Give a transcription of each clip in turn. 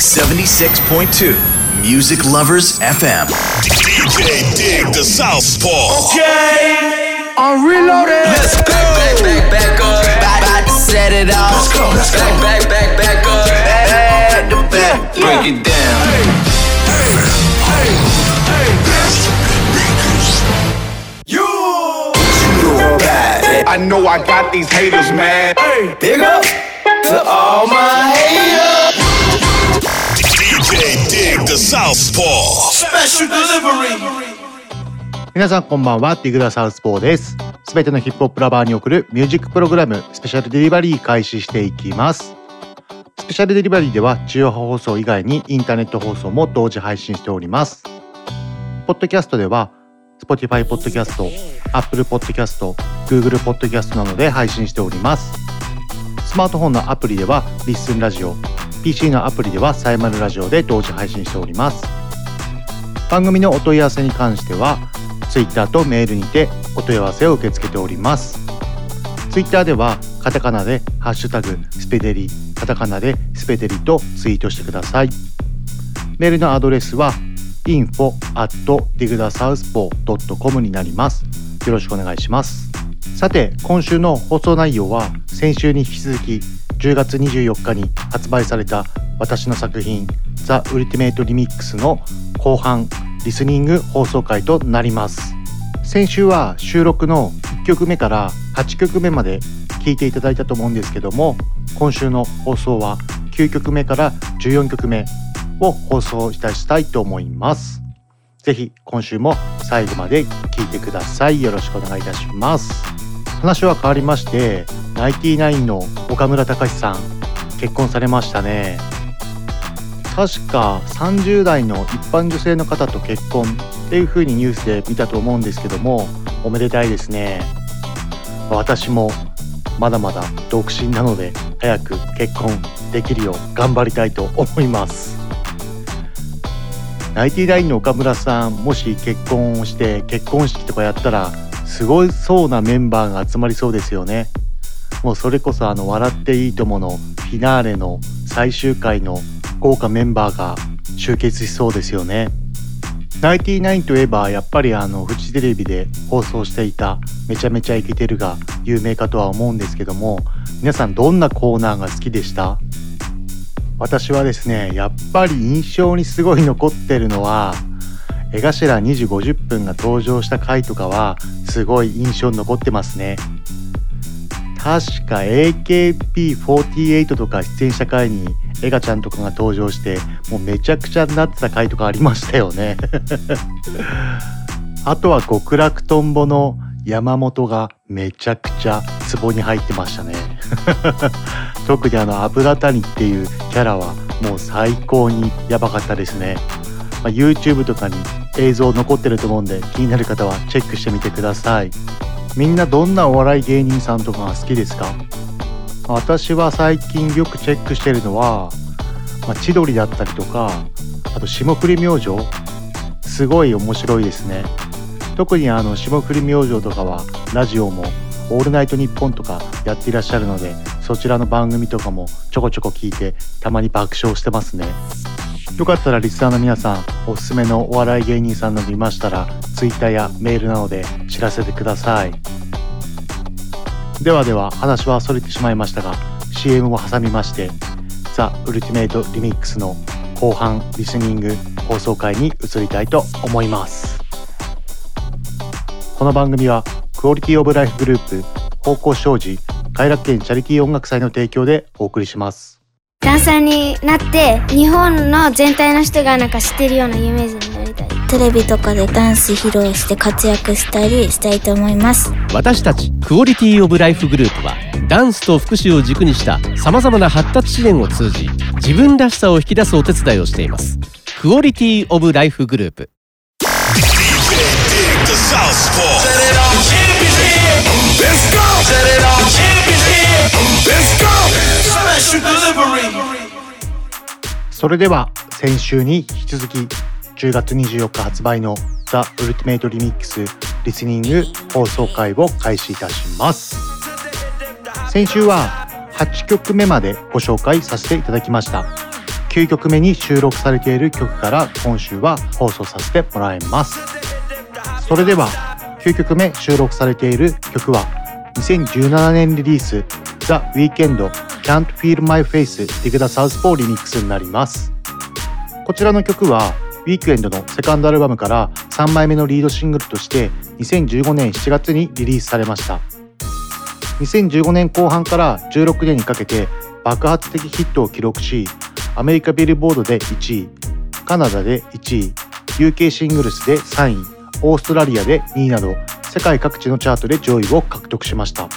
76.2 Music Lovers FM. DJ Dig the Southpaw. Okay, I'm reloaded. Let's go. Back, back, back, back up. About, about to set it off. Let's go, let's go. Back, back, back, back up. Back to back. Break it down. Hey, hey, hey. I know I got these haters mad. Big up to all my haters. The Southpaw. Special delivery. 皆さんこんばんは、ディグダサウスポーです。すべてのヒップホップラバーに送るミュージックプログラムスペシャルデリバリー開始していきます。スペシャルデリバリーでは中央放送以外にインターネット放送も同時配信しております。ポッドキャストでは Spotify ポッドキャスト、Apple ポッドキャスト、Google ポッドキャストなどで配信しております。スマートフォンのアプリではリッスンラジオ、PC のアプリではサイマルラジオで同時配信しております。番組のお問い合わせに関しては Twitter とメールにてお問い合わせを受け付けております。Twitter ではカタカナでハッシュタグスペデリ、カタカナでスペデリとツイートしてください。メールのアドレスは info at digdasouthpaw.com になります。よろしくお願いします。さて、今週の放送内容は先週に引き続き10月24日に発売された私の作品ザ・ウルティメイト・リミックスの後半リスニング放送回となります。先週は収録の1曲目から8曲目まで聴いていただいたと思うんですけども今週の放送は9曲目から14曲目を放送いたしたいと思います。ぜひ今週も最後まで聴いてください。よろしくお願いいたします。話は変わりまして、ナインティナインの岡村隆史さん結婚されましたね。確か30代の一般女性の方と結婚っていう風にニュースで見たと思うんですけどもおめでたいですね。私もまだまだ独身なので早く結婚できるよう頑張りたいと思います。ナインティナインの岡村さんもし結婚をして結婚式とかやったらすごいそうなメンバーが集まりそうですよね。もうそれこそあの「笑っていいとも!」のフィナーレの最終回の豪華メンバーが集結しそうですよね。ナインティナインといえばやっぱりあのフジテレビで放送していた「めちゃめちゃイケてる」が有名かとは思うんですけども皆さんどんなコーナーが好きでした？私はですねやっぱり印象にすごい残ってるのは江頭2時50分が登場した回とかはすごい印象に残ってますね。確か AKB48 とか出演した回にエガちゃんとかが登場してもうめちゃくちゃになってた回とかありましたよね。あとは極楽とんぼの山本がめちゃくちゃツボに入ってましたね。特にあの油谷っていうキャラはもう最高にやばかったですね、まあ、YouTube とかに映像残ってると思うんで気になる方はチェックしてみてください。みんなどんなお笑い芸人さんとかが好きですか？私は最近よくチェックしてるのは、まあ、千鳥だったりとかあと霜降り明星。すごい面白いですね。特にあの霜降り明星とかはラジオも「オールナイトニッポン」とかやっていらっしゃるのでそちらの番組とかもちょこちょこ聞いてたまに爆笑してますね。よかったらリスナーの皆さんおすすめのお笑い芸人さんなどいましたら Twitter やメールなどで知らせてください。ではでは話はそれてしまいましたが CM を挟みましてザ・ウルティメイト・リミックスの後半リスニング放送回に移りたいと思います。この番組はクオリティオブライフグループ方向障子快楽園チャリティー音楽祭の提供でお送りします。ダンサーになって日本の全体の人がなんか知ってるような有名人になりたいテレビとかでダンス披露して活躍したりしたいと思います私たちクオリティオブライフグループはダンスと福祉を軸にしたさまざまな発達支援を通じ自分らしさを引き出すお手伝いをしていますクオリティオブライフグループ. Let's go. それでは先週に引き続き10月24日発売のザ・ウルティメイトリミックスリスニング放送回を開始いたします。先週は8曲目までご紹介させていただきました。9曲目に収録されている曲から今週は放送させてもらいます。それでは9曲目収録されている曲は2017年リリース The Weekend Can't Feel My Face Dig the Southpaw リミックスになります。こちらの曲はウィークエンドのセカンドアルバムから3枚目のリードシングルとして2015年7月にリリースされました。2015年後半から16年にかけて爆発的ヒットを記録しアメリカビルボードで1位カナダで1位 UK シングルスで3位オーストラリアで2位など世界各地のチャートで上位を獲得しました。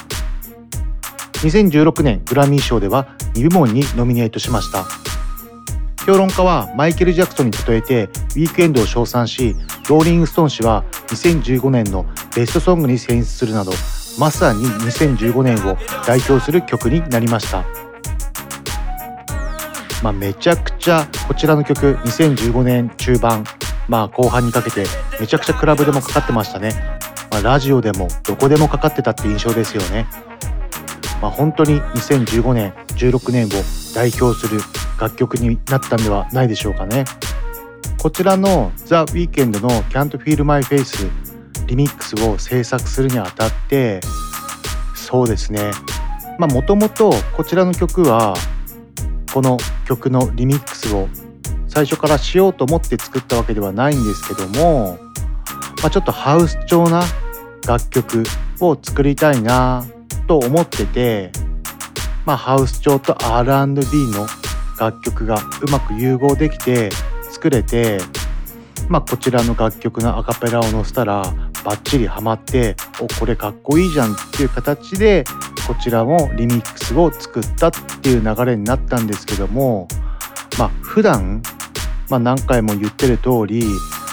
2016年グラミー賞では2部門にノミネートしました。評論家はマイケル・ジャクソンに例えてウィークエンドを称賛しローリング・ストーン氏は2015年のベストソングに選出するなどまさに2015年を代表する曲になりました。まあ、めちゃくちゃこちらの曲2015年中盤まあ後半にかけてめちゃくちゃクラブでもかかってましたね、まあ、ラジオでもどこでもかかってたって印象ですよね。まあ、本当に2015年16年を代表する楽曲になったんではないでしょうかね。こちらの The Weeknd の Can't Feel My Face リミックスを制作するにあたってそうですね。まあもともとこちらの曲はこの曲のリミックスを最初からしようと思って作ったわけではないんですけども、まあ、ちょっとハウス調な楽曲を作りたいなと思ってて、まあ、ハウス調と R&B の楽曲がうまく融合できて作れて、まあ、こちらの楽曲のアカペラを載せたらバッチリハマっておこれかっこいいじゃんっていう形でこちらもリミックスを作ったっていう流れになったんですけどもまあ普段、まあ、何回も言ってる通り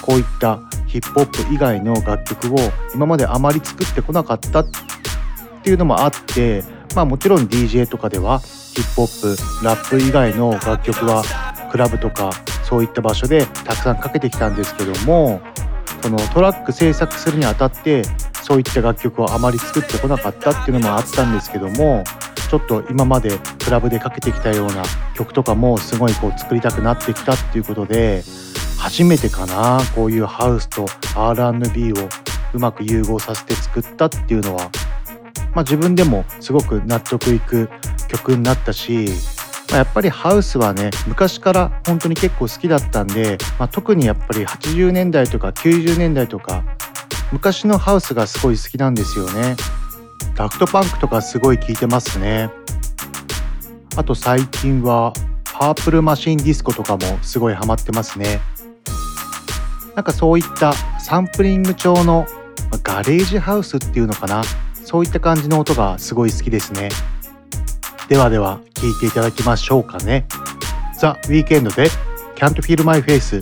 こういったヒップホップ以外の楽曲を今まであまり作ってこなかったっていうのもあってまあもちろん DJ とかではヒップホップラップ以外の楽曲はクラブとかそういった場所でたくさんかけてきたんですけどもそのトラック制作するにあたってそういった楽曲をあまり作ってこなかったっていうのもあったんですけどもちょっと今までクラブでかけてきたような曲とかもすごいこう作りたくなってきたっていうことで初めてかなこういうハウスと R&B をうまく融合させて作ったっていうのは、まあ、自分でもすごく納得いく曲になったしまあ、やっぱりハウスはね昔から本当に結構好きだったんで、まあ、特にやっぱり80年代とか90年代とか昔のハウスがすごい好きなんですよね。ダフトパンクとかすごい聴いてますね。あと最近はパープルマシンディスコとかもすごいハマってますね。なんかそういったサンプリング調のガレージハウスっていうのかな？そういった感じの音がすごい好きですね。ではでは聴いていただきましょうかね。ザ・ウィークエンドで Can't Feel My Face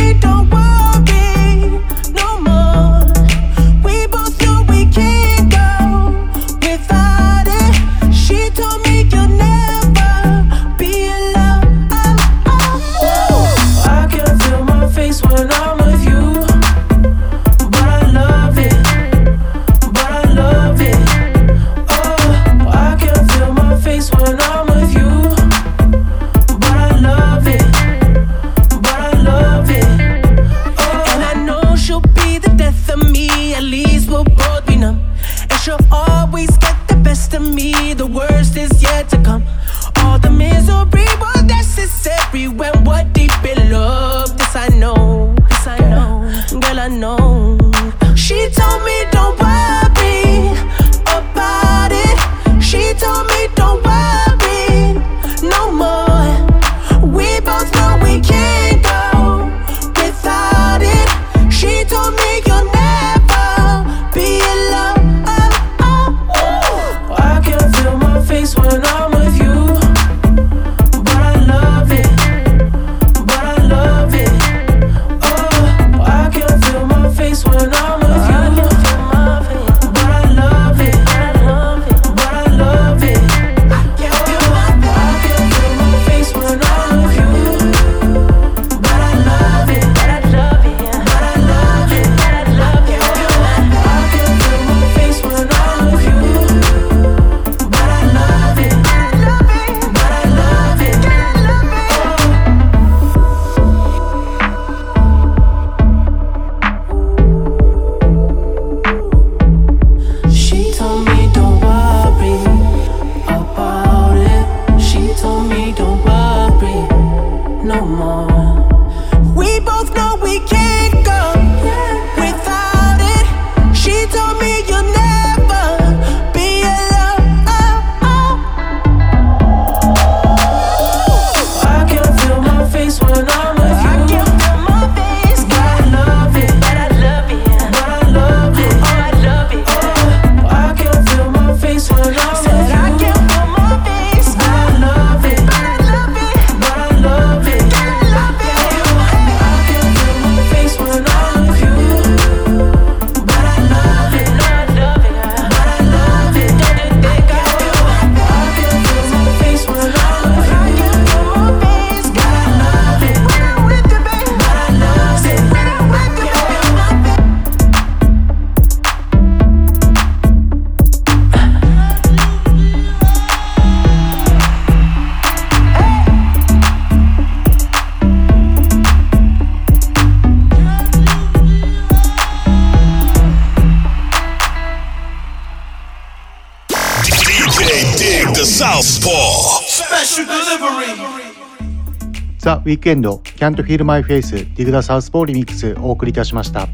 ィークエンド Can't Feel My Face Dig the Southpaw リミックスお送りいたしました。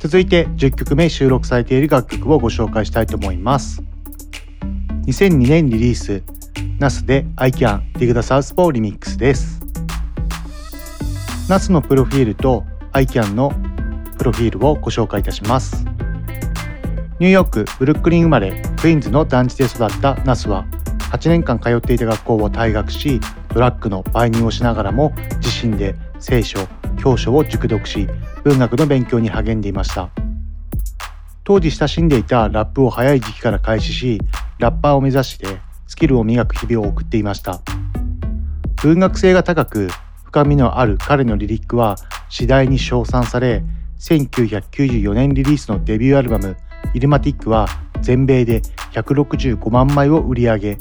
続いて10曲目収録されている楽曲をご紹介したいと思います。2002年リリースナスで I Can Dig the Southpaw リミックスです。ナスのプロフィールと I Can のプロフィールをご紹介いたします。ニューヨークブルックリン生まれクイーンズの団地で育ったナスは8年間通っていた学校を退学しドラッグの売人をしながらも自身で聖書教書を熟読し文学の勉強に励んでいました。当時親しんでいたラップを早い時期から開始しラッパーを目指してスキルを磨く日々を送っていました。文学性が高く深みのある彼のリリックは次第に称賛され1994年リリースのデビューアルバム「イルマティック」は全米で165万枚を売り上げ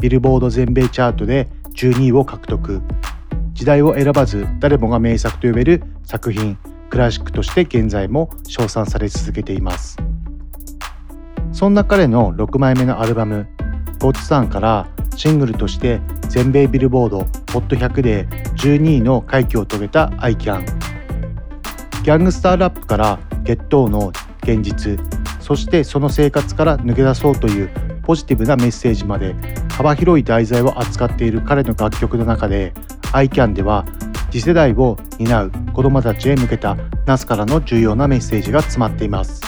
ビルボード全米チャートで12位を獲得。時代を選ばず誰もが名作と呼べる作品クラシックとして現在も称賛され続けています。そんな彼の6枚目のアルバム「ゴッツさん」からシングルとして全米ビルボード HOT100 で12位の快挙を遂げた「I CAN」ギャングスターラップからゲットーの現実そしてその生活から抜け出そうというポジティブなメッセージまで幅広い題材を扱っている彼の楽曲の中で ICAN では次世代を担う子どもたちへ向けた NAS からの重要なメッセージが詰まっています。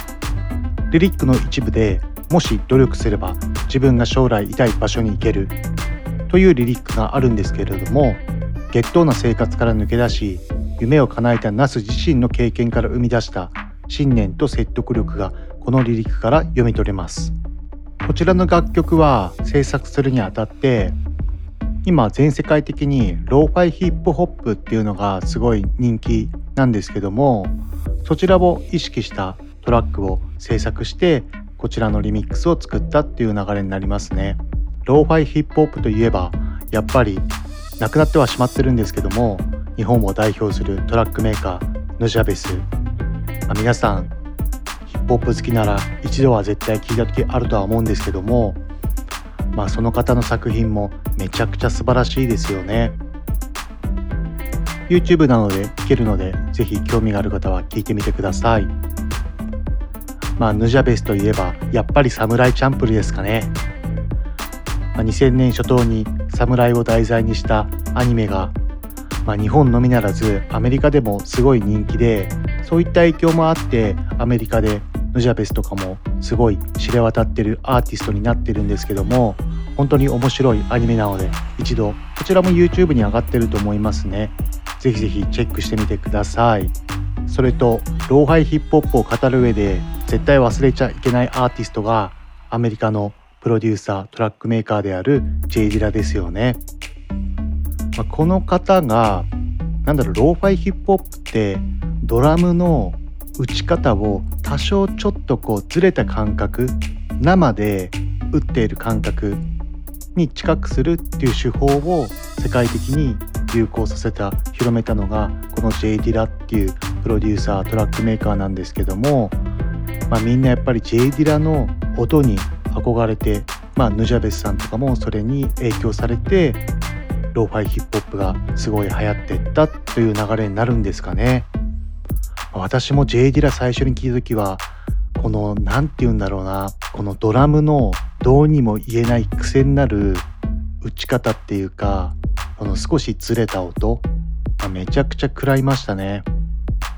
リリックの一部でもし努力すれば自分が将来いたい場所に行けるというリリックがあるんですけれどもゲットーな生活から抜け出し夢を叶えたナス自身の経験から生み出した信念と説得力がこのリリックから読み取れます。こちらの楽曲は制作するにあたって今全世界的にローファイヒップホップっていうのがすごい人気なんですけどもそちらを意識したトラックを制作してこちらのリミックスを作ったっていう流れになりますね。ローファイヒップホップといえばやっぱりなくなってはしまってるんですけども日本を代表するトラックメーカーヌジャベス、まあ、皆さんポップ好きなら一度は絶対聞いた時あるとは思うんですけどもまあその方の作品もめちゃくちゃ素晴らしいですよね。YouTube なので聞けるのでぜひ興味がある方は聞いてみてください。まあヌジャベスといえばやっぱりサムライチャンプルですかね、まあ、2000年初頭に侍を題材にしたアニメがまあ、日本のみならずアメリカでもすごい人気でそういった影響もあってアメリカでヌジャベスとかもすごい知れ渡ってるアーティストになってるんですけども本当に面白いアニメなので一度こちらも YouTube に上がってると思いますね。ぜひぜひチェックしてみてください。それとローハイヒップホップを語る上で絶対忘れちゃいけないアーティストがアメリカのプロデューサートラックメーカーである J ディラですよね、まあ、この方がなんだろうローファイヒップホップってドラムの打ち方を多少ちょっとこうずれた感覚生で打っている感覚に近くするっていう手法を世界的に流行させた広めたのがこの J ディラっていうプロデューサートラックメーカーなんですけども、まあ、みんなやっぱり J ディラの音に憧れて、まあ、ヌジャベスさんとかもそれに影響されてローファイヒップホップがすごい流行ってったという流れになるんですかね。私も J ディラ最初に聞いた時はこの何て言うんだろうなこのドラムのどうにも言えない癖になる打ち方っていうかこの少しずれた音、まあ、めちゃくちゃ食らいましたね。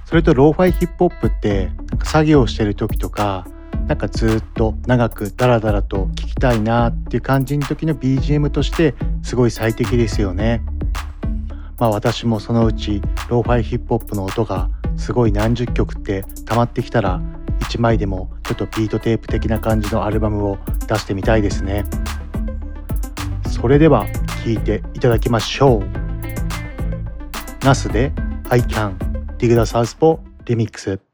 それとローファイヒップホップって作業してる時とかなんかずっと長くダラダラと聴きたいなっていう感じの時の BGM としてすごい最適ですよね。まあ私もそのうちローファイヒップホップの音がすごい何十曲って溜まってきたら1枚でもちょっとビートテープ的な感じのアルバムを出してみたいですね。それでは聴いていただきましょう。ナスで I Can Dig the Southpaw Remix Digging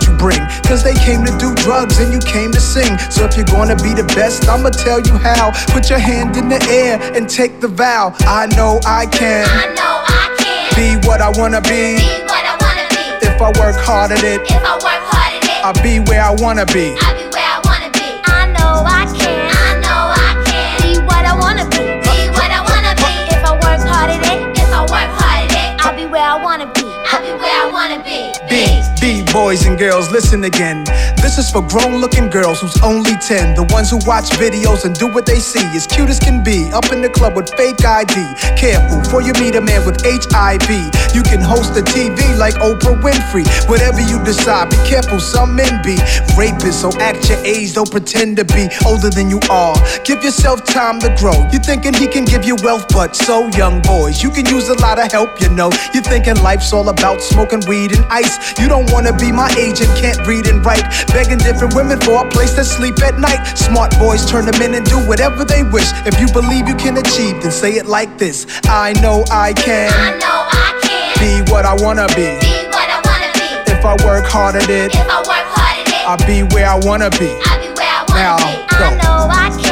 you bring. Cause they came to do drugs and you came to sing. So if you're gonna be the best, I'ma tell you how. Put your hand in the air and take the vow. I know I can. I know I can Be what I wanna be. be what I wanna be. If I work hard at it, If I work hard at it, I'll be where I wanna be. Boys and girls, listen again. This is for grown looking girls who's only 10. The ones who watch videos and do what they see. As cute as can be, up in the club with fake ID. Careful, for you meet a man with HIV. You can host a TV like Oprah Winfrey. Whatever you decide, be careful, some men be rapists. So act your age, don't pretend to be older than you are. Give yourself time to grow. You're thinking he can give you wealth, but so young boys, you can use a lot of help, you know. You're thinking life's all about smoking weed and ice. You don't wanna be my agent, can't read and write. Begging different women for a place to sleep at night. Smart boys turn them in and do whatever they wish. If you believe you can achieve, then say it like this I know I can I know I can be what I wanna be. be what I wanna be. If I work hard at it, If I work hard at it, I'll be where I wanna be. I'll be where I wanna Now, be. go. I know I can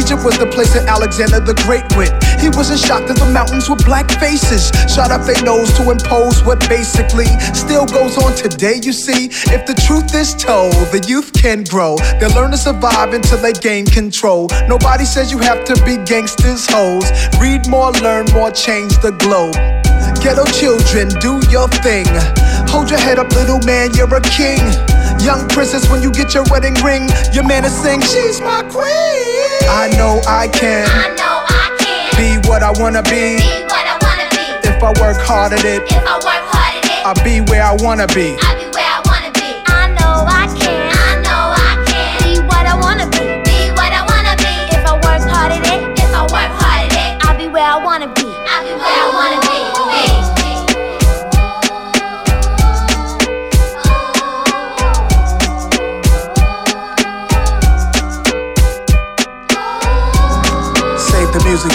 Egypt was the place that Alexander the Great went. He wasn't shocked that the mountains were black faces, shot up their nose to impose what basically still goes on today. You see, if the truth is told, the youth can grow. They'll learn to survive until they gain control. Nobody says you have to be gangsters, hoes. Read more, learn more, change the globe. Ghetto children, do your thing. Hold your head up, little man, you're a king. Young princess, when you get your wedding ring, your man is sing, She's my queen. I know I can I know I can be what I wanna be. be what I wanna be. If I work hard at it, If I work hard at it, I'll be where I wanna be I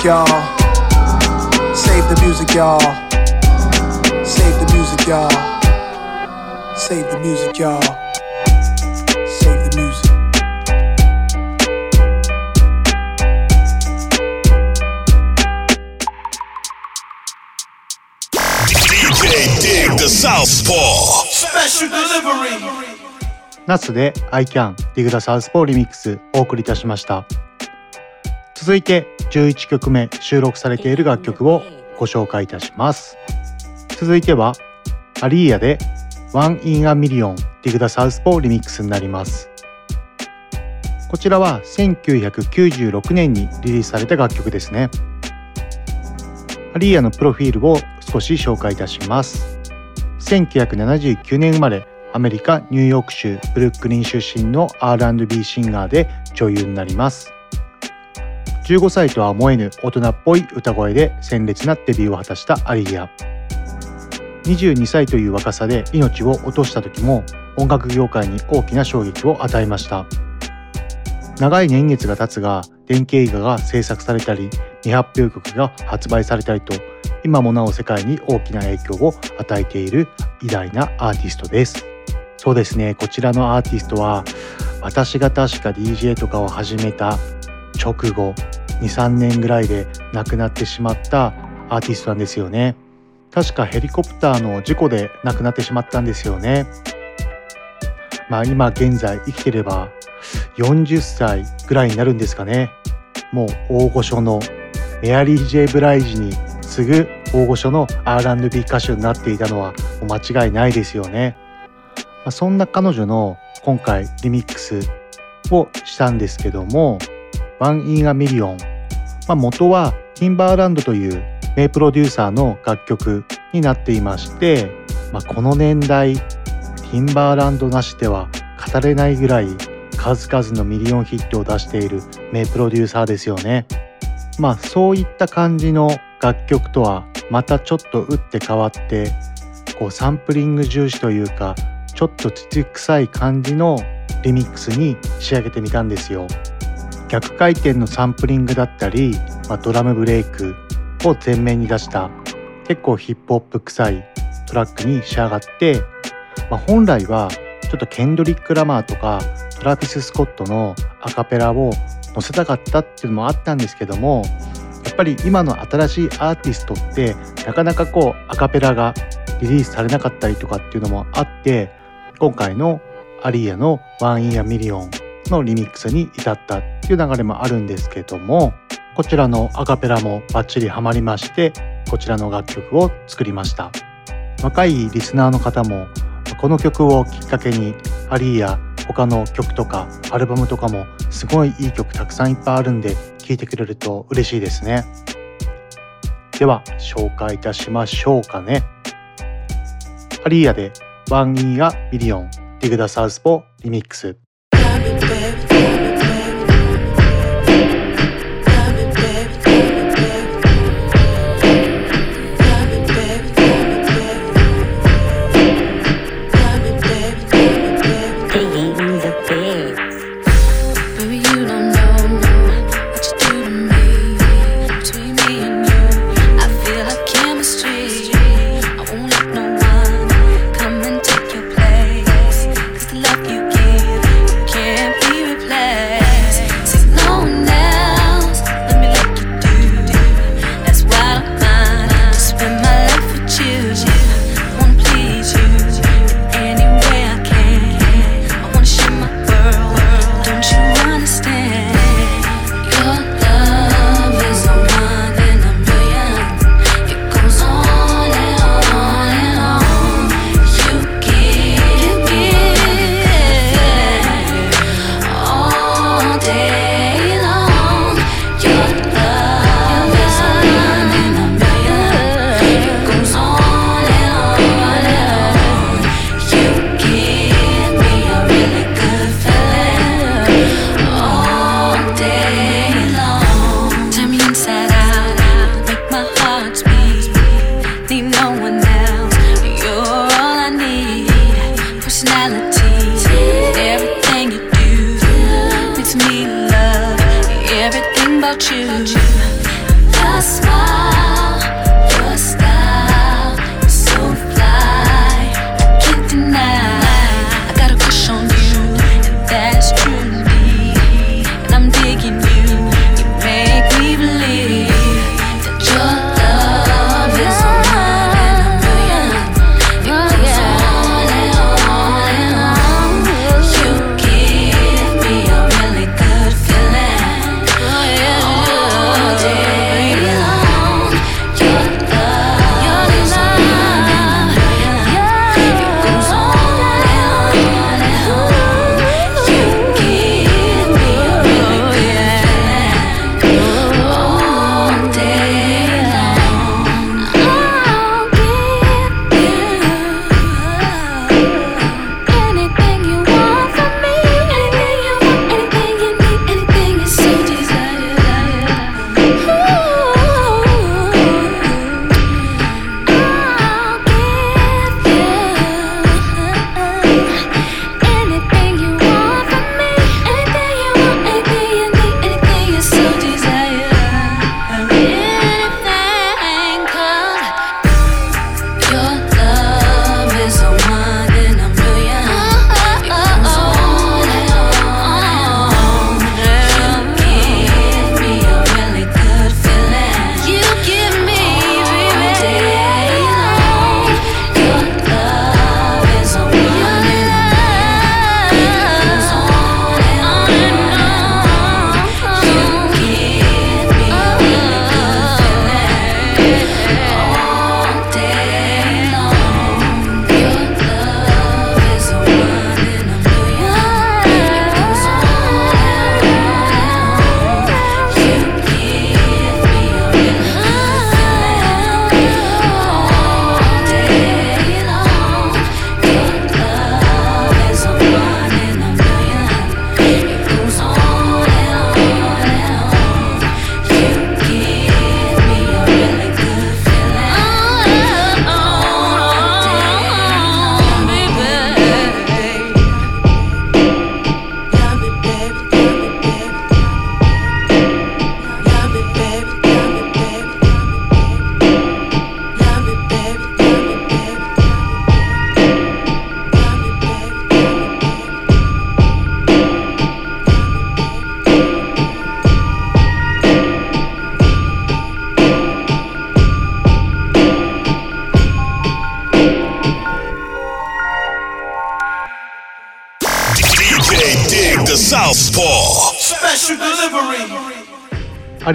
y'all. Save the music, y'all. Save the music, y'all. Save the music, y'all. Save the music. DJ Dig the Southpaw. Special delivery. 夏で I Can Dig the Southpaw リミックスお送りいたしました続いて11曲目収録されている楽曲をご紹介いたします。続いてはアリーヤで One in a Million Dig the Southpaw リミックスになります。こちらは1996年にリリースされた楽曲ですね。アリーヤのプロフィールを少し紹介いたします。1979年生まれアメリカ・ニューヨーク州ブルックリン出身の R&B シンガーで女優になります。15歳とは思えぬ大人っぽい歌声で鮮烈なデビューを果たしたアリーヤ。22歳という若さで命を落とした時も音楽業界に大きな衝撃を与えました。長い年月が経つが電気映画が制作されたり未発表曲が発売されたりと今もなお世界に大きな影響を与えている偉大なアーティストです。そうですねこちらのアーティストは私が確か DJ とかを始めた直後23年ぐらいで亡くなってしまったアーティストなんですよね。確かヘリコプターの事故で亡くなってしまったんですよね。まあ今現在生きてれば40歳ぐらいになるんですかね。もう大御所のメアリー・ジェイ・ブライジに次ぐ大御所の R&B 歌手になっていたのは間違いないですよね、まあ、そんな彼女の今回リミックスをしたんですけども「One in a Million」まあ、元はティンバーランドという名プロデューサーの楽曲になっていまして、まあ、この年代ティンバーランドなしでは語れないぐらい数々のミリオンヒットを出している名プロデューサーですよね。まあそういった感じの楽曲とはまたちょっと打って変わってこうサンプリング重視というかちょっと土臭い感じのリミックスに仕上げてみたんですよ。逆回転のサンプリングだったり、まあ、ドラムブレイクを前面に出した結構ヒップホップ臭いトラックに仕上がって、まあ、本来はちょっとケンドリック・ラマーとかトラビス・スコットのアカペラを載せたかったっていうのもあったんですけどもやっぱり今の新しいアーティストってなかなかこうアカペラがリリースされなかったりとかっていうのもあって今回のアリーヤの「 One in a Million」のリミックスに至ったっていう流れもあるんですけどもこちらのアカペラもバッチリハマりましてこちらの楽曲を作りました。若いリスナーの方もこの曲をきっかけにアリーヤ他の曲とかアルバムとかもすごいいい曲たくさんいっぱいあるんで聴いてくれると嬉しいですね。では紹介いたしましょうかね。アリーヤで One in a Million ディグダサウスポーリミックス。without you. That's why.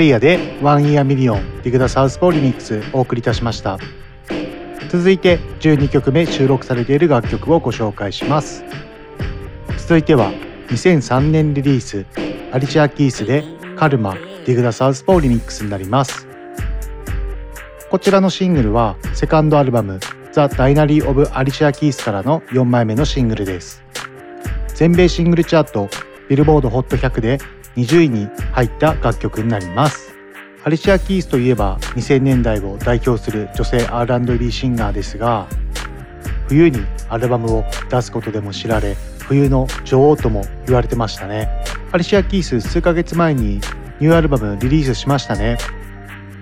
アリーヤで One in a Million ディグダサウスポーリミックスお送りいたしました。続いて12曲目収録されている楽曲をご紹介します。続いては2003年リリースアリシア・キースでカルマディグダサウスポーリミックスになります。こちらのシングルはセカンドアルバム The Diary of Alicia Keys からの4枚目のシングルです。全米シングルチャートビルボード HOT100 で20位に入った楽曲になります。アリシア・キースといえば2000年代を代表する女性 R&B シンガーですが冬にアルバムを出すことでも知られ冬の女王とも言われてましたね。アリシア・キース数ヶ月前にニューアルバムリリースしましたね。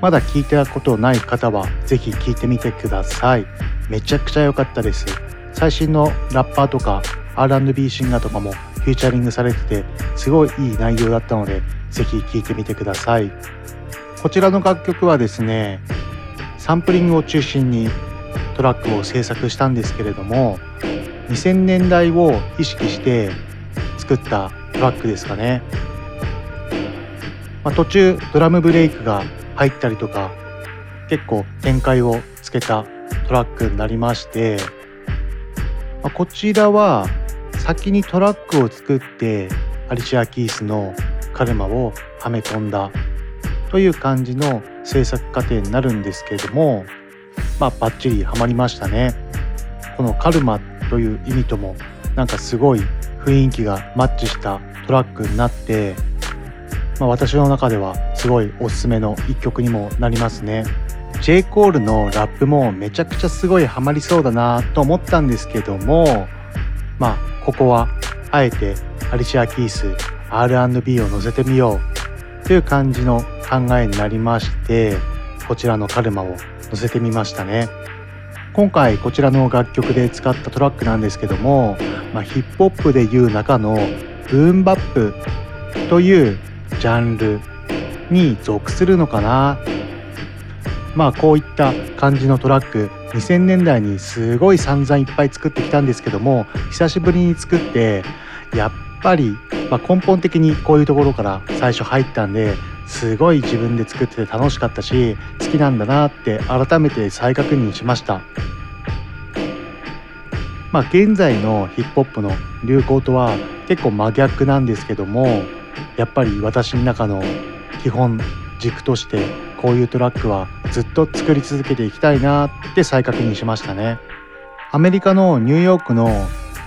まだ聞いたことない方はぜひ聴いてみてください。めちゃくちゃ良かったです。最新のラッパーとか R&B シンガーとかもフューチャリングされててすごいいい内容だったのでぜひ聴いてみてください。こちらの楽曲はですねサンプリングを中心にトラックを制作したんですけれども2000年代を意識して作ったトラックですかね、まあ、途中ドラムブレイクが入ったりとか結構展開をつけたトラックになりまして、まあ、こちらは先にトラックを作ってアリシア・キースのカルマをはめ込んだという感じの制作過程になるんですけれどもまあバッチリハマりましたねこのカルマという意味ともなんかすごい雰囲気がマッチしたトラックになって、まあ、私の中ではすごいおすすめの一曲にもなりますね J. コールのラップもめちゃくちゃすごいハマりそうだなと思ったんですけどもまあここはあえてアリシア・キース R&B を乗せてみようという感じの考えになりましてこちらのカルマを乗せてみましたね。今回こちらの楽曲で使ったトラックなんですけども、まあ、ヒップホップでいう中のブーンバップというジャンルに属するのかな。まあこういった感じのトラック2000年代にすごい散々いっぱい作ってきたんですけども久しぶりに作ってやっぱり、まあ、根本的にこういうところから最初入ったんですごい自分で作ってて楽しかったし好きなんだなって改めて再確認しました。まあ現在のヒップホップの流行とは結構真逆なんですけどもやっぱり私の中の基本軸としてこういうトラックはずっと作り続けていきたいなって再確認しましたね。アメリカのニューヨークの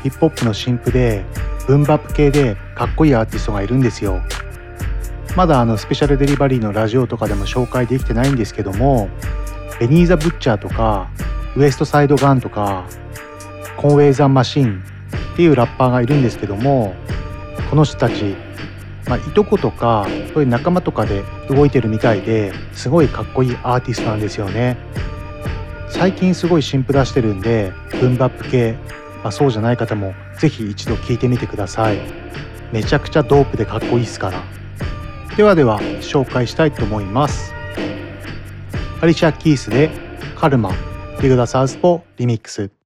ヒップホップの新譜でブンバップ系でかっこいいアーティストがいるんですよ。まだあのスペシャルデリバリーのラジオとかでも紹介できてないんですけどもベニーザ・ブッチャーとかウエストサイド・ガンとかコンウェイ・ザ・マシンっていうラッパーがいるんですけどもこの人たちまあ、いとことかそういう仲間とかで動いてるみたいですごいかっこいいアーティストなんですよね。最近すごい新譜出してるんでブンバップ系、まあ、そうじゃない方もぜひ一度聴いてみてください。めちゃくちゃドープでかっこいいですから。ではでは紹介したいと思います。アリシャ・キースでカルマディグダ・サウスポリミックス。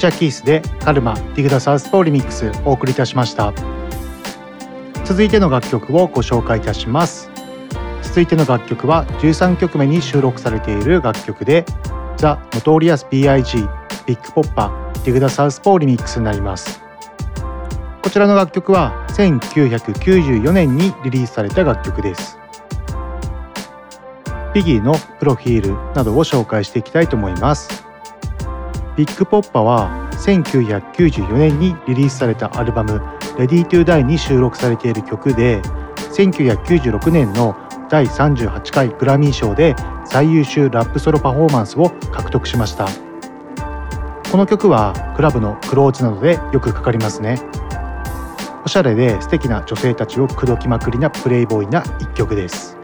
シャ・キースでカルマディグダサウスポーリミックスお送りいたしました。続いての楽曲をご紹介いたします。続いての楽曲は13曲目に収録されている楽曲で The Notorious B.I.G. Big Poppa ディグダサウスポーリミックスになります。こちらの楽曲は1994年にリリースされた楽曲です。ビギーのプロフィールなどを紹介していきたいと思います。ビッグポッパは1994年にリリースされたアルバム「Ready to Die」に収録されている曲で1996年の第38回グラミー賞で最優秀ラップソロパフォーマンスを獲得しました。この曲はクラブのクローズなどでよくかかりますね。おしゃれで素敵な女性たちを口説きまくりなプレイボーイな一曲です。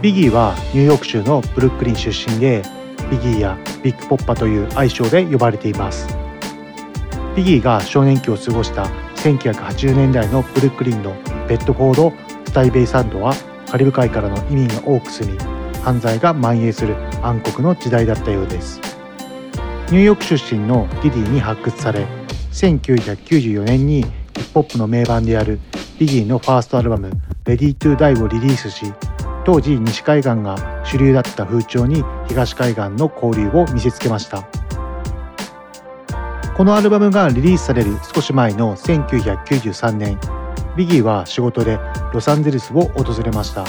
ビギーはニューヨーク州のブルックリン出身でビギーやビッグポッパという愛称で呼ばれています。ビギーが少年期を過ごした1980年代のブルックリンのベッドフォード・スタイベイサンドはカリブ海からの移民が多く住み犯罪が蔓延する暗黒の時代だったようです。ニューヨーク出身のディディに発掘され1994年にヒップホップの名盤であるビギーのファーストアルバム「Ready to Die」をリリースし当時西海岸が主流だった風潮に東海岸の興隆を見せつけました。このアルバムがリリースされる少し前の1993年ビギーは仕事でロサンゼルスを訪れました。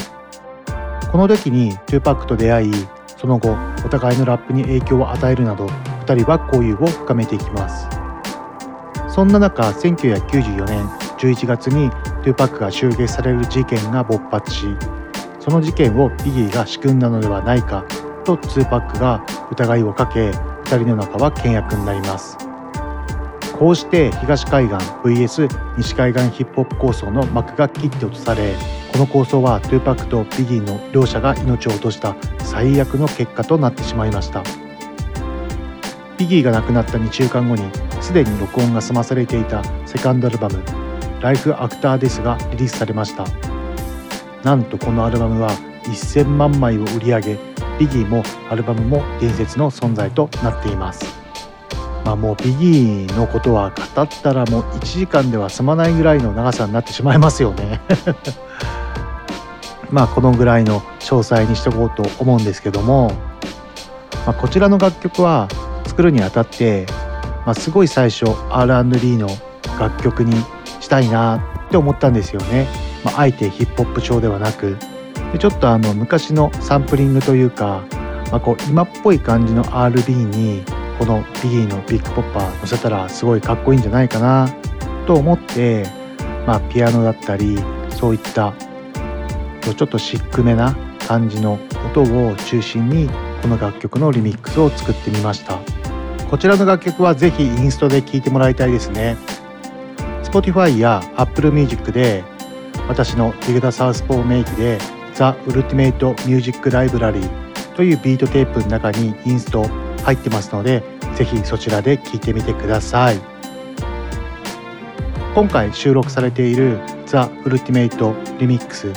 この時にトゥーパックと出会いその後お互いのラップに影響を与えるなど2人は交友を深めていきます。そんな中1994年11月にトゥーパックが襲撃される事件が勃発しその事件をビギーが仕組んだのではないかと2パックが疑いをかけ2人の仲は険悪になります。こうして東海岸 VS 西海岸ヒップホップ抗争の幕が切って落とされこの抗争は2パックとビギーの両者が命を落とした最悪の結果となってしまいました。ビギーが亡くなった2週間後にすでに録音が済まされていたセカンドアルバム「ライフアクターです」がリリースされました。なんとこのアルバムは1000万枚を売り上げビギーもアルバムも伝説の存在となっています。まあもうビギーのことは語ったらもう1時間では済まないぐらいの長さになってしまいますよね。まあこのぐらいの詳細にしとこうと思うんですけども、まあ、こちらの楽曲は作るにあたって、まあ、すごい最初 R&B の楽曲にしたいなって思ったんですよね、まあ、あえてヒップホップ調ではなくちょっとあの昔のサンプリングというか、まあ、こう今っぽい感じの RB にこのビギーのビッグポッパー乗せたらすごいかっこいいんじゃないかなと思って、まあ、ピアノだったりそういったちょっとシックめな感じの音を中心にこの楽曲のリミックスを作ってみました。こちらの楽曲はぜひインストで聴いてもらいたいですね。Spotify や Apple Music で私の Dig Da Southpaw 名義で The Ultimate Music Library というビートテープの中にインスト入ってますのでぜひそちらで聴いてみてください。今回収録されている The Ultimate Remix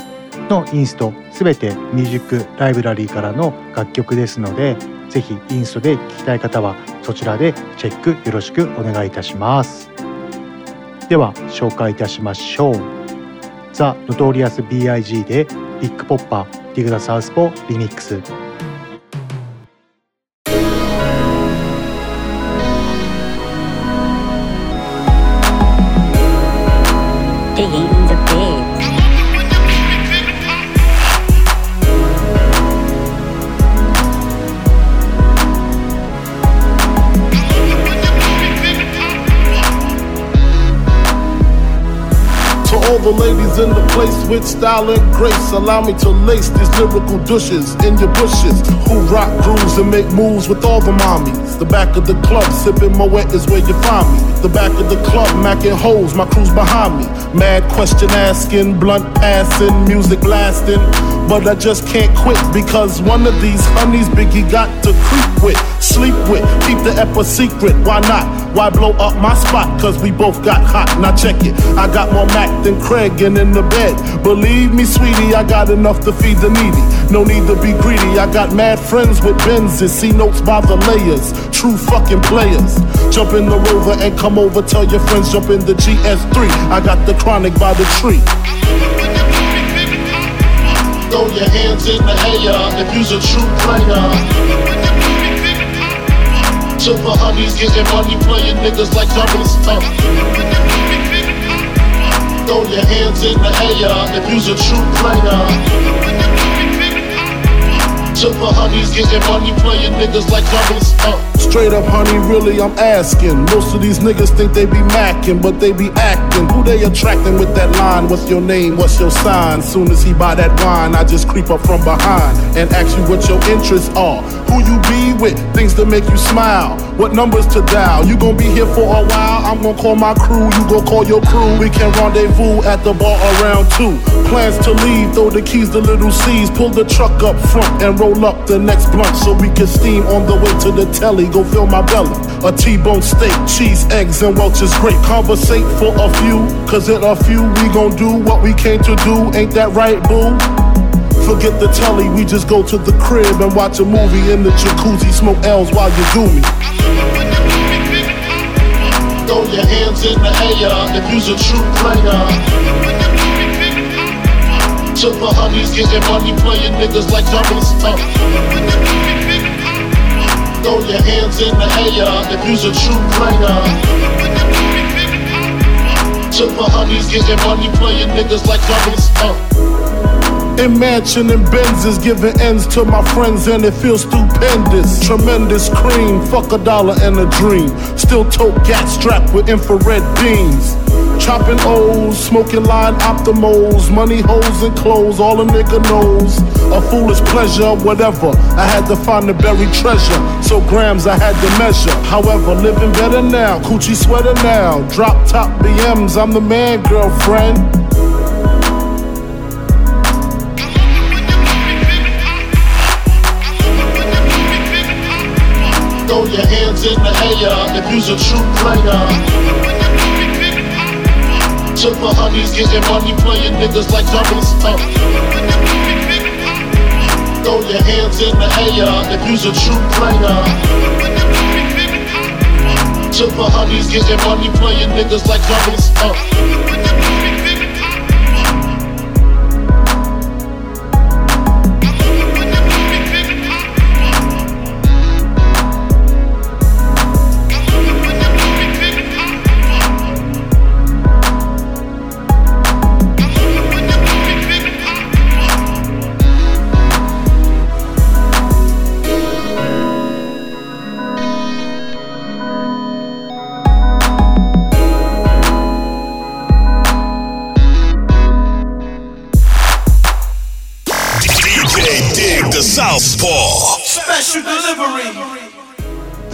のインストすべて Music Library からの楽曲ですのでぜひインストで聴きたい方はそちらでチェックよろしくお願いいたします。では紹介いたしましょう。 The Notorious B.I.G. で Big Poppa Dig Da Southpaw Remix。Place with style and grace, allow me to lace these lyrical douches in your bushes. Who rock grooves and make moves with all the mommies. The back of the club, sipping Moet is where you find me. The back of the club, macking holes, my crew's behind me. Mad question asking, blunt passing, music blasting. But I just can't quit because one of these honeys Biggie got to creep with, sleep with, keep the ep a secret. Why not? Why blow up my spot? Cause we both got hot. Now check it. I got more Mac than Craig and in the bed. Believe me, sweetie, I got enough to feed the needy. No need to be greedy. I got mad friends with Benzes. See notes by the layers. True fucking players. Jump in the rover and come over. Tell your friends, jump in the GS3. I got the chronic by the tree. Throw your hands in the air if you's a true player. Silver honeys getting money, playing niggas like double stuff. Throw your hands in the air if you's a true player. Silver honeys getting money, playing niggas like double stuff. Straight up, honey, really, I'm asking. Most of these niggas think they be macking, but they be acting. Who they attracting with that line? What's your name? What's your sign? Soon as he buy that wine, I just creep up from behind and ask you what your interests are. Who you be with? Things to make you smile. What numbers to dial? You gon' be here for a while. I'm gon' call my crew. You gon' call your crew. We can rendezvous at the bar around two. Plans to leave. Throw the keys to little C's. Pull the truck up front and roll up the next blunt so we can steam on the way to the telly. Go fill my belly. A T-bone steak, cheese, eggs, and Welch's grape. Conversate for a few, cause in a few we gon' do what we came to do. Ain't that right, boo? Forget the telly, we just go to the crib and watch a movie in the jacuzzi. Smoke L's while you do me. Throw your hands in the air if you's a true player. Silver honeys getting money, playing niggas like double stuff. Throw your hands in the air if you's a true player. Silver honeys getting money, playing niggas like stuff. Uh. In mansion and Benzes, giving ends to my friends, and it feels stupendous. Tremendous cream, fuck a dollar and a dream. Still tote gat strapped with infrared beams. Chopping O's, smoking line optimals, money holes and clothes, all a nigga knows. A foolish pleasure, whatever. I had to find the buried treasure, so grams I had to measure. However, living better now, coochie sweater now. Drop top BMs, I'm the man, girlfriend. Throw your hands in the air if you's a true player. Chipper honeys getting money, playing niggas like dummies. Uh. Throw your hands in the air if you's a true player. Chipper honeys getting money, playing niggas like dummies. Uh.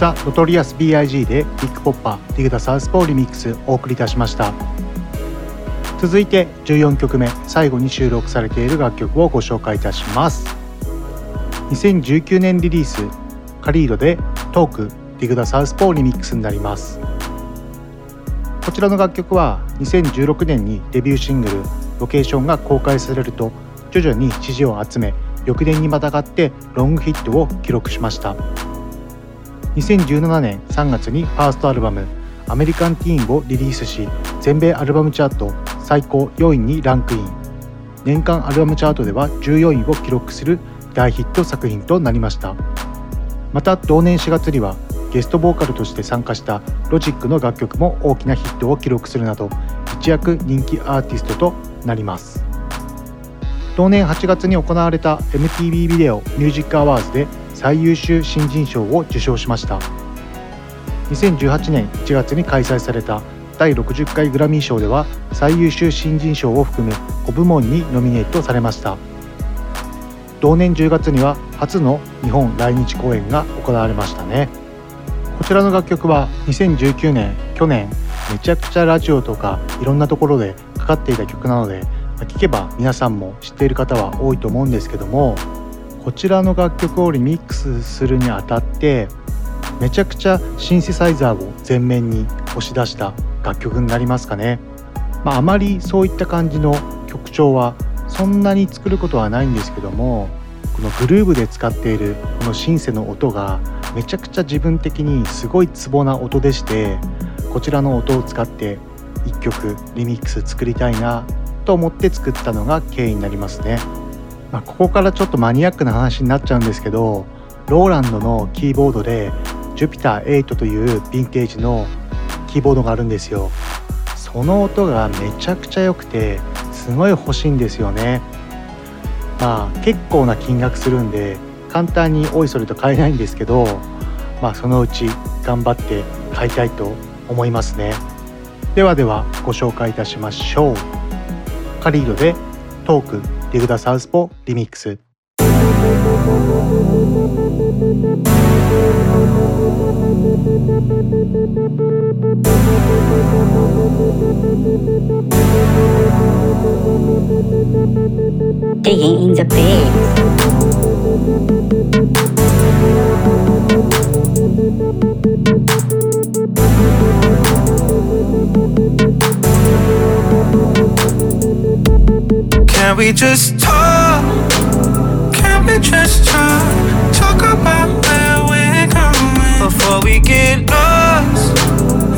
ザ・ノトリアス B.I.G. でビッグポッパーディグダサウスポーリミックスお送りいたしました。続いて14曲目最後に収録されている楽曲をご紹介いたします。2019年リリース Khalid で Talk Dig Da Southpaw Remix になります。こちらの楽曲は2016年にデビューシングル「Location」が公開されると徐々に支持を集め翌年にまたがってロングヒットを記録しました。2017年3月にファーストアルバム「アメリカンティーン」をリリースし全米アルバムチャート最高4位にランクイン。年間アルバムチャートでは14位を記録する大ヒット作品となりました。また同年4月にはゲストボーカルとして参加したロジックの楽曲も大きなヒットを記録するなど一躍人気アーティストとなります。同年8月に行われた MTV ビデオミュージックアワーズで最優秀新人賞を受賞しました。2018年1月に開催された第60回グラミー賞では最優秀新人賞を含む5部門にノミネートされました。同年10月には初の日本来日公演が行われましたね。こちらの楽曲は2019年去年めちゃくちゃラジオとかいろんなところでかかっていた曲なので聴けば皆さんも知っている方は多いと思うんですけどもこちらの楽曲をリミックスするにあたってめちゃくちゃシンセサイザーを前面に押し出した楽曲になりますかね、まあ、あまりそういった感じの曲調はそんなに作ることはないんですけどもこのグルーブで使っているこのシンセの音がめちゃくちゃ自分的にすごいツボな音でしてこちらの音を使って1曲リミックス作りたいなと思って作ったのが経緯になりますね、まあ、ここからちょっとマニアックな話になっちゃうんですけどローランドのキーボードで Jupiter8 というヴィンテージのキーボードがあるんですよ。その音がめちゃくちゃ良くてすごい欲しいんですよね。まあ結構な金額するんで簡単においそれと買えないんですけどまあそのうち頑張って買いたいと思いますね。ではではご紹介いたしましょう。カリードでトーク。ディグダサウスポリミックス Digging in the bass. Can we just talk? Can we just talk? Talk about where we're going before we get lost.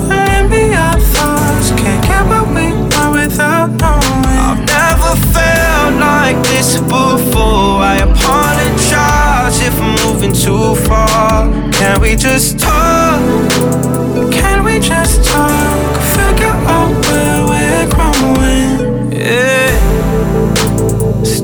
Let me our thoughts. Can't get what we want without knowing. I've never felt like this before. I apologize if I'm moving too far. Can we just talk? Can we just talk? Figure out where we're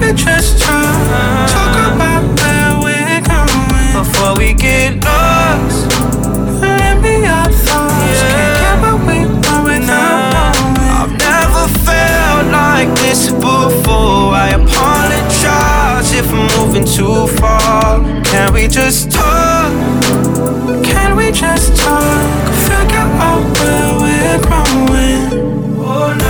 we just talk, talk about where we're going before we get lost. Let me our thoughts. Can't get what we want without knowing. I've never felt like this before. I apologize if I'm moving too far. Can we just talk? Can we just talk? Figure out where we're growing. Oh no.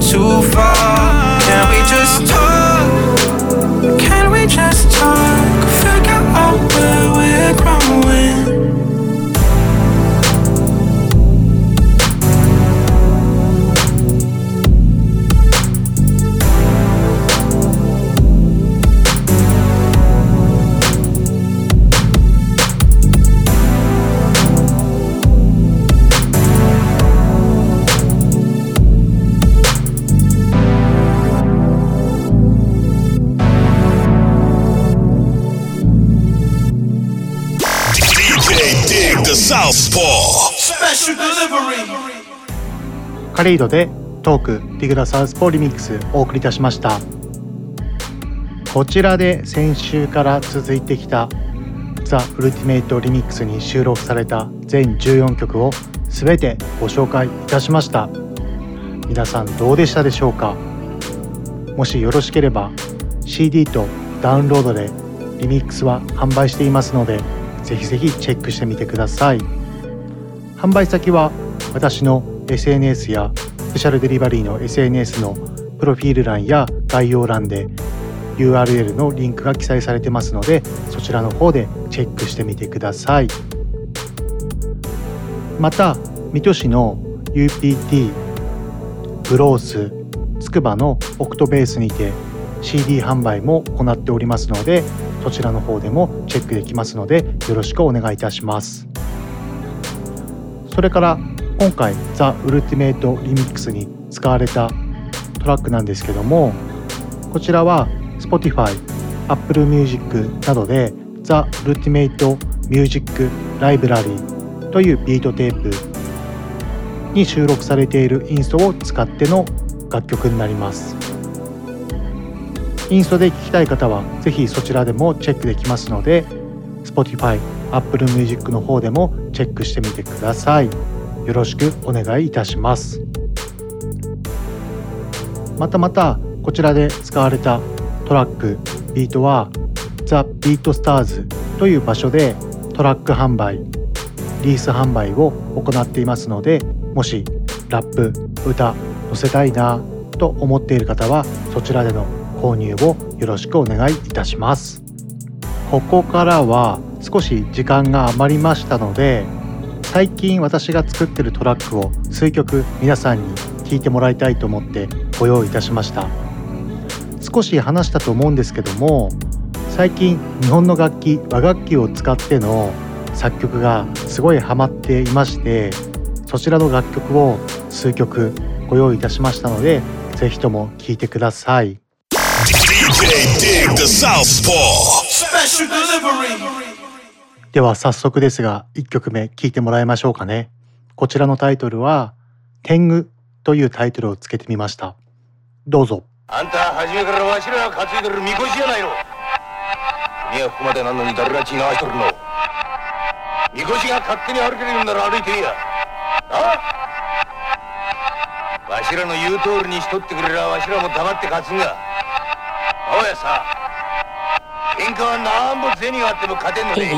too far. Can we just レイドでトークディグラサウスポリミックスお送りいたしました。こちらで先週から続いてきたザ・ウルティメイトリミックスに収録された全14曲を全てご紹介いたしました。皆さんどうでしたでしょうか？もしよろしければ CD とダウンロードでリミックスは販売していますのでぜひぜひチェックしてみてください。販売先は私の SNS やスペシャルデリバリーの SNS のプロフィール欄や概要欄で URL のリンクが記載されてますのでそちらの方でチェックしてみてください。また水戸市の UPT ブロースつくばのオクトベースにて CD 販売も行っておりますのでそちらの方でもチェックできますのでよろしくお願いいたします。それから今回 The Ultimate Remix に使われたトラックなんですけどもこちらは Spotify、Apple Music などで The Ultimate Music Library というビートテープに収録されているインストを使っての楽曲になります。インストで聴きたい方はぜひそちらでもチェックできますので Spotify、Apple Music の方でもチェックしてみてください。よろしくお願いいたします。またまたこちらで使われたトラックビートは The Beat Stars という場所でトラック販売リース販売を行っていますのでもしラップ歌載せたいなと思っている方はそちらでの購入をよろしくお願いいたします。ここからは少し時間が余りましたので最近私が作ってるトラックを数曲皆さんに聴いてもらいたいと思ってご用意いたしました少し話したと思うんですけども最近日本の楽器和楽器を使っての作曲がすごいハマっていましてそちらの楽曲を数曲ご用意いたしましたのでぜひとも聴いてください DJ Dig the Southpaw. Special delivery. では早速ですが1曲目聴いてもらいましょうかね。こちらのタイトルは「天狗」というタイトルをつけてみました。どうぞ。あんた初めからわしらが担いでるみこしじゃないの。君はここまでなのに誰が血流しとるの。みこしが勝手に歩けるんなら歩いていいや。あわしらの言う通りにしとってくれりゃわしらも黙って勝つんがおやさ喧嘩はなんぼ銭があっても勝てんのね。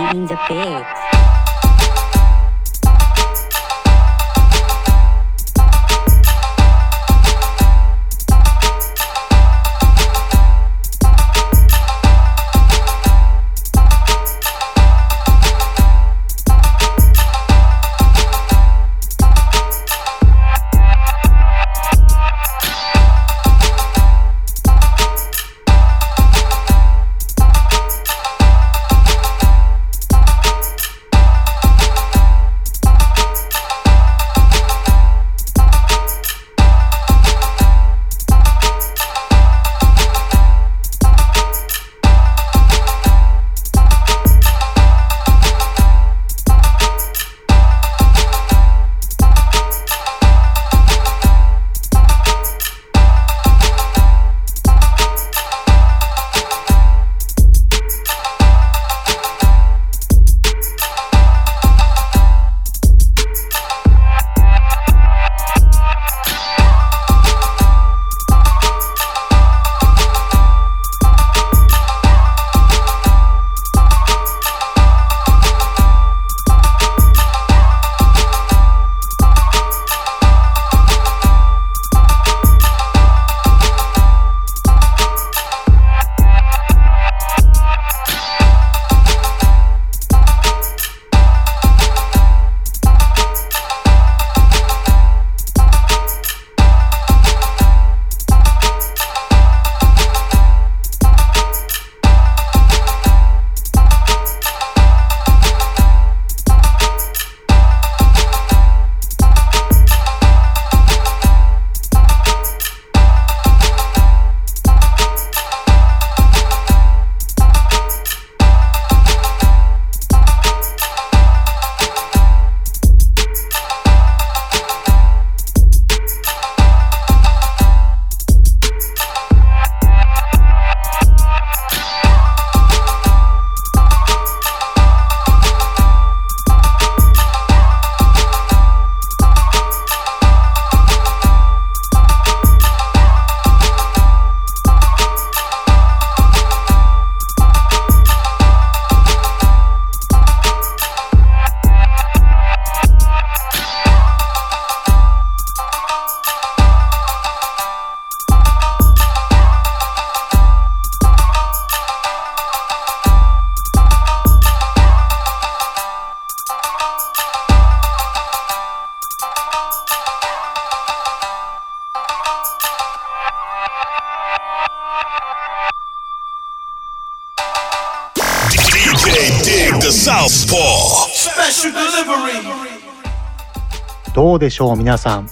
でしょう皆さん。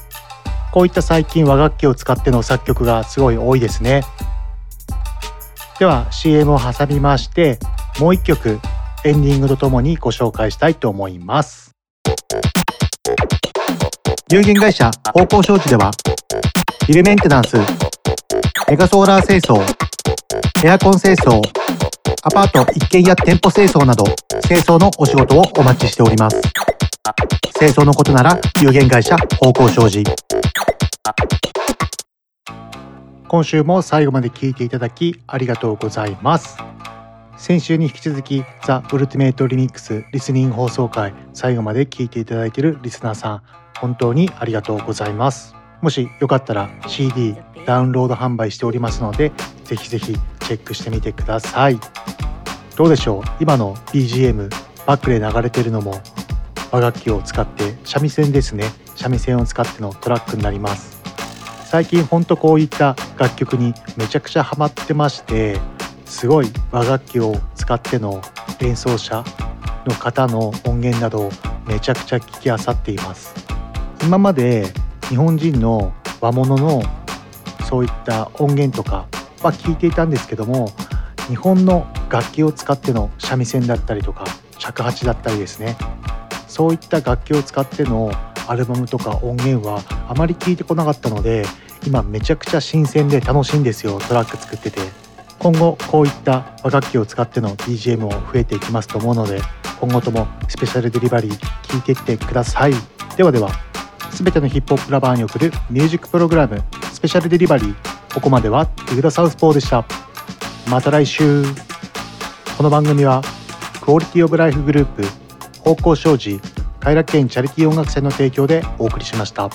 こういった最近和楽器を使っての作曲がすごい多いですね。では CM を挟みましてもう一曲エンディングとともにご紹介したいと思います。有限会社方向商事ではビルメンテナンスメガソーラー清掃エアコン清掃アパート一軒家店舗清掃など清掃のお仕事をお待ちしております。清掃のことなら有限会社方向商事。今週も最後まで聞いていただきありがとうございます。先週に引き続きザ・ウルティメイトリミックスリスニング放送回最後まで聞いていただいているリスナーさん本当にありがとうございます。もしよかったら CD ダウンロード販売しておりますのでぜひぜひチェックしてみてください。どうでしょう？今の BGM バックで流れてるのも和楽器を使って三味線ですね。三味線を使ってのトラックになります。最近ほんとこういった楽曲にめちゃくちゃハマってましてすごい和楽器を使っての演奏者の方の音源などをめちゃくちゃ聞きあさっています。今まで日本人の和物のそういった音源とかは聞いていたんですけども日本の楽器を使っての三味線だったりとか尺八だったりですね。そういった楽器を使ってのアルバムとか音源はあまり聞いてこなかったので今めちゃくちゃ新鮮で楽しいんですよトラック作ってて。今後こういった和楽器を使っての BGM も増えていきますと思うので今後ともスペシャルデリバリー聞いていってください。ではでは全てのヒップホップラバーに送るミュージックプログラムスペシャルデリバリーここまではディグダサウスポーでした。また来週。この番組はクオリティオブライフグループ高校生児偕楽園チャリティー音楽祭の提供でお送りしました。